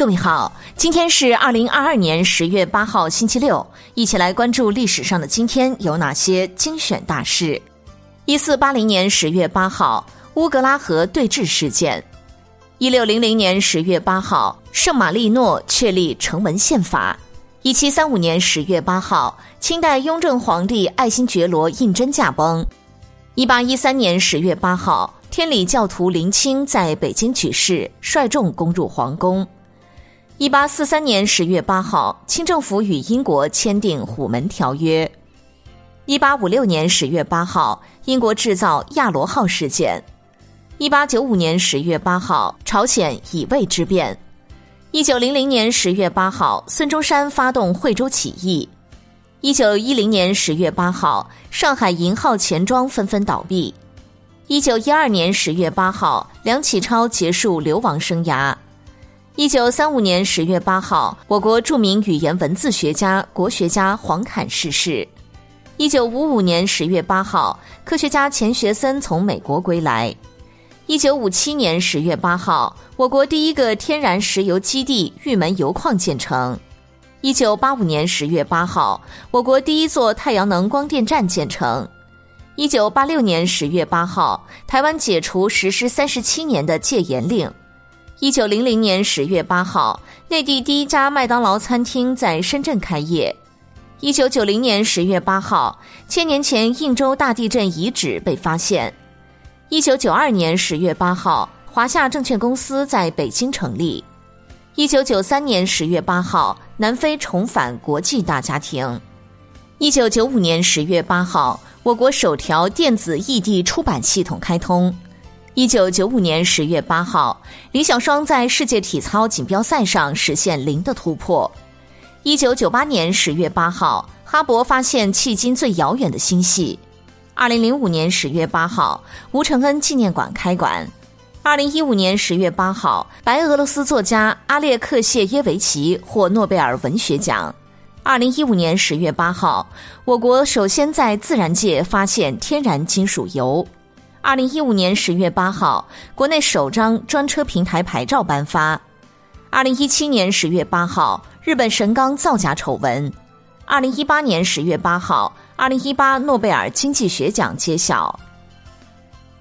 各位好，今天是二零二二年十月八号，星期六，一起来关注历史上的今天有哪些精选大事。一四八零年十月八号，乌格拉河对峙事件；一六零零年十月八号，圣马力诺确立成文宪法；一七三五年十月八号，清代雍正皇帝爱新觉罗胤禛驾崩；一八一三年十月八号，天理教徒林清在北京举事，率众攻入皇宫。一八四三年十月八号，清政府与英国签订《虎门条约》。一八五六年十月八号，英国制造亚罗号事件。一八九五年十月八号，朝鲜乙未之变。一九零零年十月八号，孙中山发动惠州起义。一九一零年十月八号，上海银号钱庄纷纷倒闭。一九一二年十月八号，梁启超结束流亡生涯。一九三五年十月八号，我国著名语言文字学家、国学家黄侃逝世。一九五五年十月八号，科学家钱学森从美国归来。一九五七年十月八号，我国第一个天然石油基地玉门油矿建成。一九八五年十月八号，我国第一座太阳能光电站建成。一九八六年十月八号，台湾解除实施三十七年的戒严令。一九零零年十月八号，内地第一家麦当劳餐厅在深圳开业。一九九零年十月八号，千年前应州大地震遗址被发现。一九九二年十月八号，华夏证券公司在北京成立。一九九三年十月八号，南非重返国际大家庭。一九九五年十月八号，我国首条电子异地出版系统开通。一九九五年十月八号，李小双在世界体操锦标赛上实现零的突破。一九九八年十月八号，哈勃发现迄今最遥远的星系。二零零五年十月八号，吴承恩纪念馆开馆。二零一五年十月八号，白俄罗斯作家阿列克谢耶维奇获诺贝尔文学奖。二零一五年十月八号，我国首先在自然界发现天然金属铀。二零一五年十月八号，国内首张专车平台牌照颁发。二零一七年十月八号，日本神冈造假丑闻。二零一八年十月八号，二零一八诺贝尔经济学奖揭晓。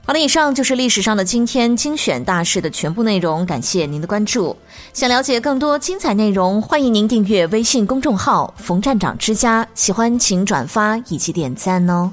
好了，以上就是历史上的今天精选大事的全部内容，感谢您的关注。想了解更多精彩内容，欢迎您订阅微信公众号“冯站长之家”，喜欢请转发以及点赞哦。